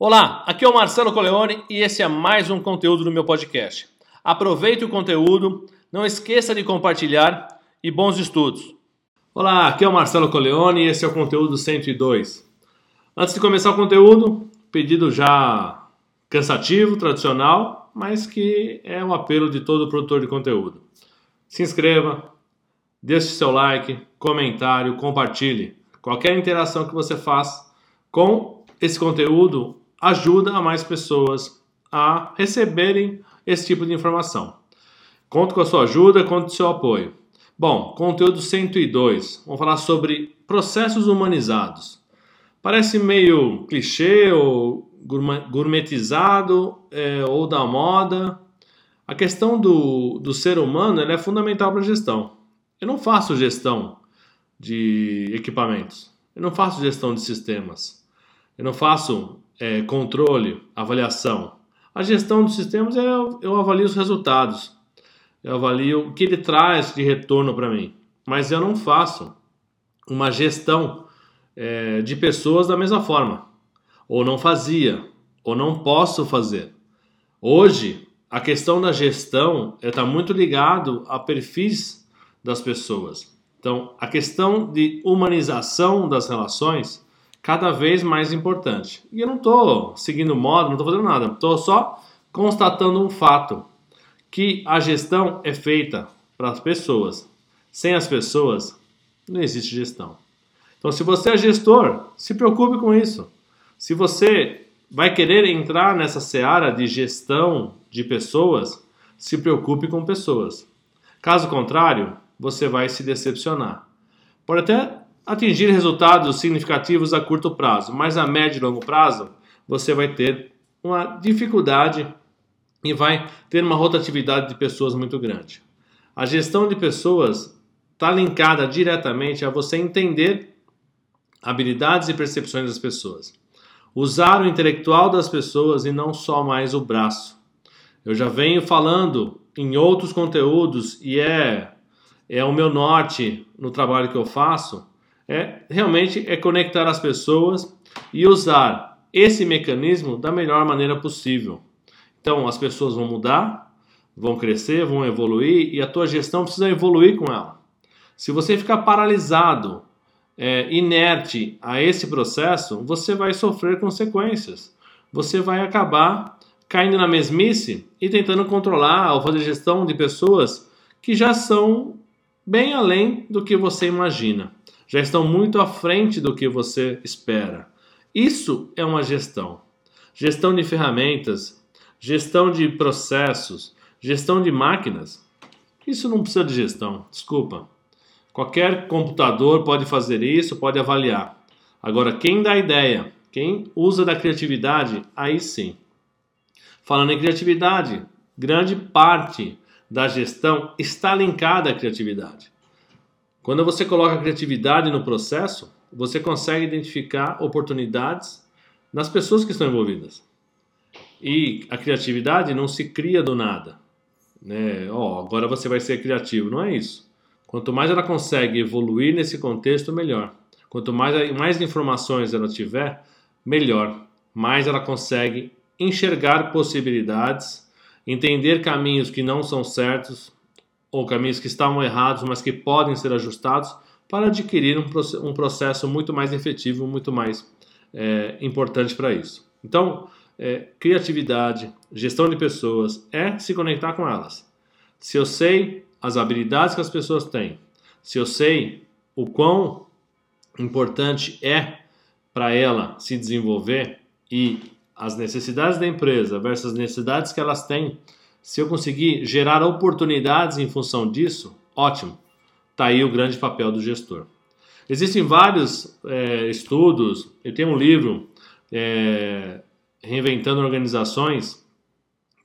Olá, aqui é o Marcelo Coleone e esse é mais um conteúdo do meu podcast. Aproveite o conteúdo, não esqueça de compartilhar e bons estudos. Olá, aqui é o Marcelo Coleone e esse é o conteúdo 102. Antes de começar o conteúdo, pedido já cansativo, tradicional, mas que é um apelo de todo produtor de conteúdo. Se inscreva, deixe seu like, comentário, compartilhe. Qualquer interação que você faz com esse conteúdo ajuda a mais pessoas a receberem esse tipo de informação. Conto com a sua ajuda, conto com o seu apoio. Bom, conteúdo 102. Vamos falar sobre processos humanizados. Parece meio clichê ou gourmetizado é, ou da moda. A questão do, do ser humano é fundamental para a gestão. Eu não faço gestão de equipamentos. Eu não faço gestão de sistemas. Eu não faço é, controle, avaliação. A gestão dos sistemas é eu avalio os resultados. Eu avalio o que ele traz de retorno para mim. Mas eu não faço uma gestão é, de pessoas da mesma forma. Ou não fazia, ou não posso fazer. Hoje, a questão da gestão está muito ligado a perfis das pessoas. Então, a questão de humanização das relações cada vez mais importante. E eu não estou seguindo moda, não estou fazendo nada, estou só constatando um fato que a gestão é feita para as pessoas. Sem as pessoas, não existe gestão. Então, se você é gestor, se preocupe com isso. Se você vai querer entrar nessa seara de gestão de pessoas, se preocupe com pessoas. Caso contrário, você vai se decepcionar. Pode até atingir resultados significativos a curto prazo, mas a médio e longo prazo você vai ter uma dificuldade e vai ter uma rotatividade de pessoas muito grande. A gestão de pessoas está linkada diretamente a você entender habilidades e percepções das pessoas. Usar o intelectual das pessoas e não só mais o braço. Eu já venho falando em outros conteúdos e é é o meu norte no trabalho que eu faço, é realmente é conectar as pessoas e usar esse mecanismo da melhor maneira possível. Então as pessoas vão mudar, vão crescer, vão evoluir e a tua gestão precisa evoluir com ela. Se você ficar paralisado, é, inerte a esse processo, você vai sofrer consequências. Você vai acabar caindo na mesmice e tentando controlar ou fazer gestão de pessoas que já são bem além do que você imagina, já estão muito à frente do que você espera. Isso é uma gestão. Gestão de ferramentas, gestão de processos, gestão de máquinas. Isso não precisa de gestão, desculpa. Qualquer computador pode fazer isso, pode avaliar. Agora, quem dá ideia, quem usa da criatividade, aí sim. Falando em criatividade, grande parte da gestão está linkada à criatividade. Quando você coloca criatividade no processo, você consegue identificar oportunidades nas pessoas que estão envolvidas. E a criatividade não se cria do nada. Né? Oh, agora você vai ser criativo. Não é isso. Quanto mais ela consegue evoluir nesse contexto, melhor. Quanto mais, mais informações ela tiver, melhor. Mais ela consegue enxergar possibilidades entender caminhos que não são certos ou caminhos que estavam errados, mas que podem ser ajustados para adquirir um, processo muito mais efetivo, muito mais é, importante para isso. Então, é, criatividade, gestão de pessoas é se conectar com elas. Se eu sei as habilidades que as pessoas têm, se eu sei o quão importante é para ela se desenvolver e as necessidades da empresa versus as necessidades que elas têm, se eu conseguir gerar oportunidades em função disso, ótimo. Está aí o grande papel do gestor. Existem vários é, estudos, eu tenho um livro é, Reinventando Organizações,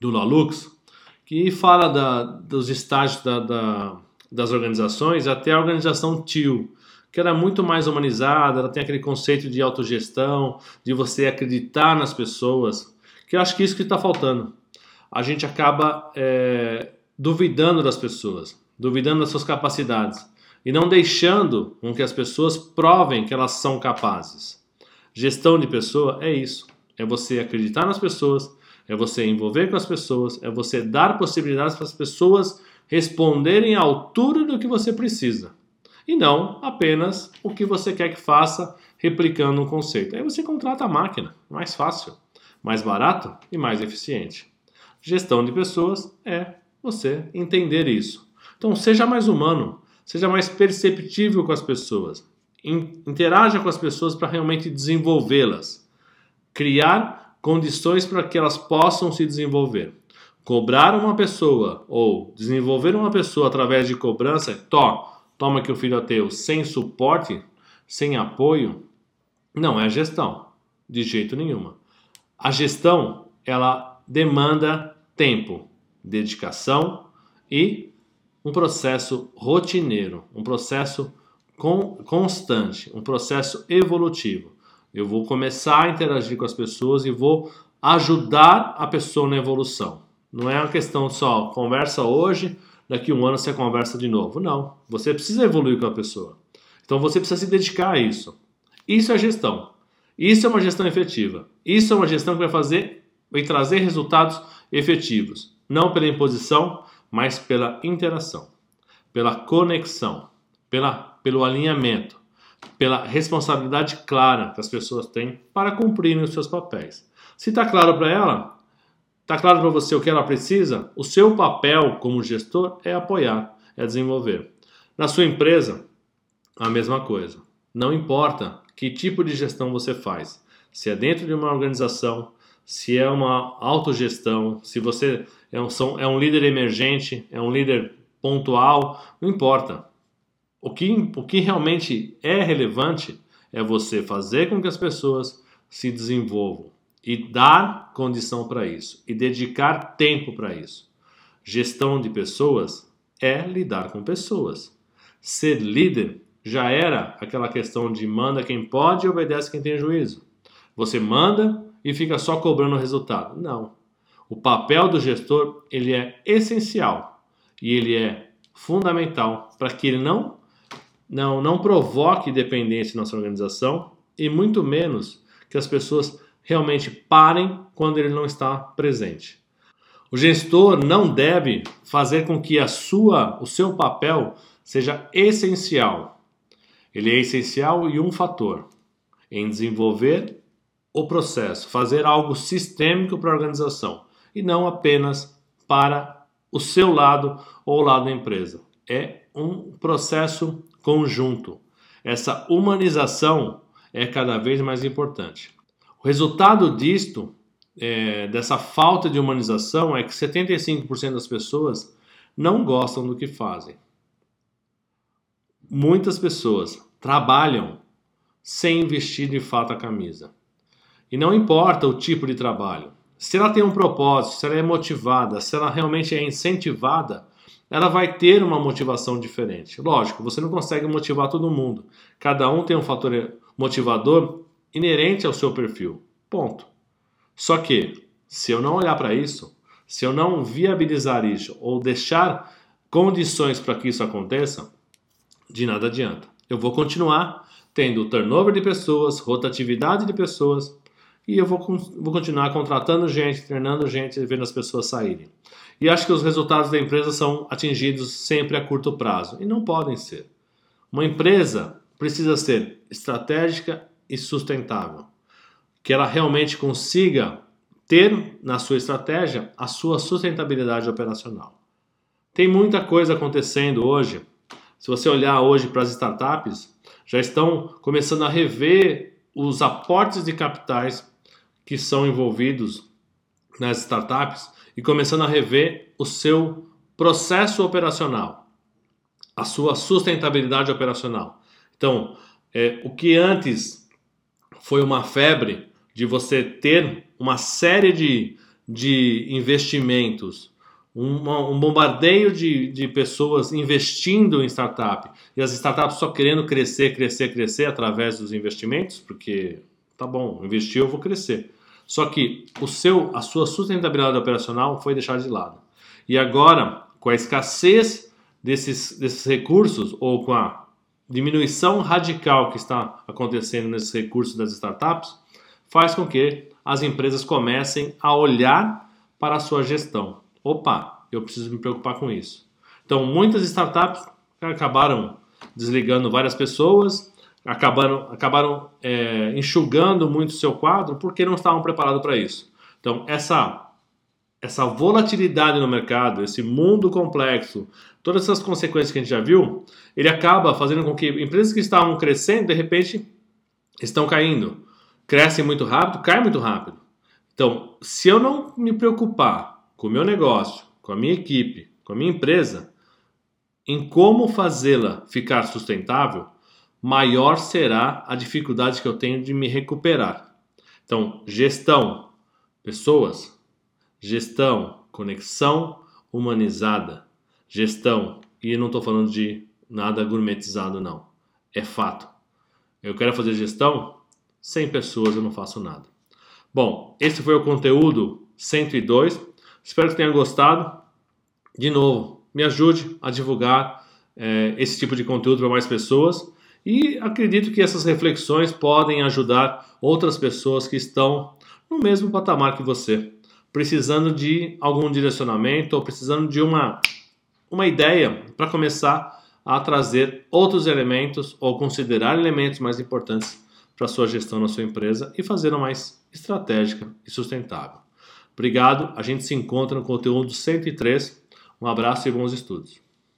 do Lalux, que fala da, dos estágios da, da, das organizações até a organização TIL, que era muito mais humanizada, ela tem aquele conceito de autogestão, de você acreditar nas pessoas, que eu acho que é isso que está faltando. A gente acaba é, duvidando das pessoas, duvidando das suas capacidades e não deixando com que as pessoas provem que elas são capazes. Gestão de pessoa é isso. É você acreditar nas pessoas, é você envolver com as pessoas, é você dar possibilidades para as pessoas responderem à altura do que você precisa. E não apenas o que você quer que faça replicando um conceito. Aí você contrata a máquina, mais fácil, mais barato e mais eficiente. Gestão de pessoas é você entender isso. Então seja mais humano, seja mais perceptível com as pessoas, interaja com as pessoas para realmente desenvolvê-las, criar condições para que elas possam se desenvolver. Cobrar uma pessoa ou desenvolver uma pessoa através de cobrança, to, toma que o filho é teu, sem suporte, sem apoio, não é gestão, de jeito nenhuma. A gestão, ela demanda tempo, dedicação e um processo rotineiro, um processo constante, um processo evolutivo. Eu vou começar a interagir com as pessoas e vou ajudar a pessoa na evolução. Não é uma questão só conversa hoje, daqui um ano você conversa de novo. Não. Você precisa evoluir com a pessoa. Então você precisa se dedicar a isso. Isso é gestão. Isso é uma gestão efetiva. Isso é uma gestão que vai fazer, vai trazer resultados efetivos. Não pela imposição, mas pela interação, pela conexão, pela, pelo alinhamento, pela responsabilidade clara que as pessoas têm para cumprirem os seus papéis. Se está claro para ela, está claro para você o que ela precisa, o seu papel como gestor é apoiar, é desenvolver. Na sua empresa, a mesma coisa. Não importa que tipo de gestão você faz, se é dentro de uma organização, se é uma autogestão, se você é um, é um líder emergente, é um líder pontual, não importa. O que, o que realmente é relevante é você fazer com que as pessoas se desenvolvam e dar condição para isso e dedicar tempo para isso. Gestão de pessoas é lidar com pessoas. Ser líder já era aquela questão de manda quem pode e obedece quem tem juízo. Você manda e fica só cobrando o resultado. Não. O papel do gestor ele é essencial e ele é fundamental para que ele não não, não provoque dependência na sua organização e muito menos que as pessoas realmente parem quando ele não está presente. O gestor não deve fazer com que a sua, o seu papel seja essencial. Ele é essencial e um fator em desenvolver o processo, fazer algo sistêmico para a organização e não apenas para o seu lado ou o lado da empresa. É um processo conjunto. Essa humanização é cada vez mais importante. O resultado disto, é, dessa falta de humanização, é que 75% das pessoas não gostam do que fazem. Muitas pessoas trabalham sem investir de fato a camisa. E não importa o tipo de trabalho. Se ela tem um propósito, se ela é motivada, se ela realmente é incentivada, ela vai ter uma motivação diferente. Lógico, você não consegue motivar todo mundo. Cada um tem um fator motivador inerente ao seu perfil. Ponto. Só que, se eu não olhar para isso, se eu não viabilizar isso ou deixar condições para que isso aconteça, de nada adianta. Eu vou continuar tendo turnover de pessoas, rotatividade de pessoas, e eu vou, vou continuar contratando gente, treinando gente e vendo as pessoas saírem. E acho que os resultados da empresa são atingidos sempre a curto prazo, e não podem ser. Uma empresa precisa ser estratégica e sustentável, que ela realmente consiga ter na sua estratégia a sua sustentabilidade operacional. Tem muita coisa acontecendo hoje. Se você olhar hoje para as startups, já estão começando a rever os aportes de capitais que são envolvidos nas startups e começando a rever o seu processo operacional, a sua sustentabilidade operacional. Então, é, o que antes foi uma febre de você ter uma série de, de investimentos, um, bombardeio de, de pessoas investindo em startup e as startups só querendo crescer, crescer, crescer através dos investimentos, porque tá bom, investir eu vou crescer. Só que o seu, a sua sustentabilidade operacional foi deixada de lado. E agora, com a escassez desses, desses recursos ou com a diminuição radical que está acontecendo nesses recursos das startups, faz com que as empresas comecem a olhar para a sua gestão. Opa, eu preciso me preocupar com isso. Então, muitas startups acabaram desligando várias pessoas, acabaram, acabaram é, enxugando muito o seu quadro porque não estavam preparados para isso. Então, essa, essa volatilidade no mercado, esse mundo complexo, todas essas consequências que a gente já viu, ele acaba fazendo com que empresas que estavam crescendo, de repente, estão caindo. Crescem muito rápido, caem muito rápido. Então, se eu não me preocupar com o meu negócio, com a minha equipe, com a minha empresa, em como fazê-la ficar sustentável, maior será a dificuldade que eu tenho de me recuperar. Então, gestão, pessoas, gestão, conexão humanizada, gestão, e não estou falando de nada gourmetizado, não. É fato. Eu quero fazer gestão, sem pessoas eu não faço nada. Bom, esse foi o conteúdo 102. Espero que tenha gostado. De novo, me ajude a divulgar é, esse tipo de conteúdo para mais pessoas. E acredito que essas reflexões podem ajudar outras pessoas que estão no mesmo patamar que você, precisando de algum direcionamento ou precisando de uma, uma ideia para começar a trazer outros elementos ou considerar elementos mais importantes para a sua gestão na sua empresa e fazê-la mais estratégica e sustentável. Obrigado, a gente se encontra no conteúdo 103. Um abraço e bons estudos.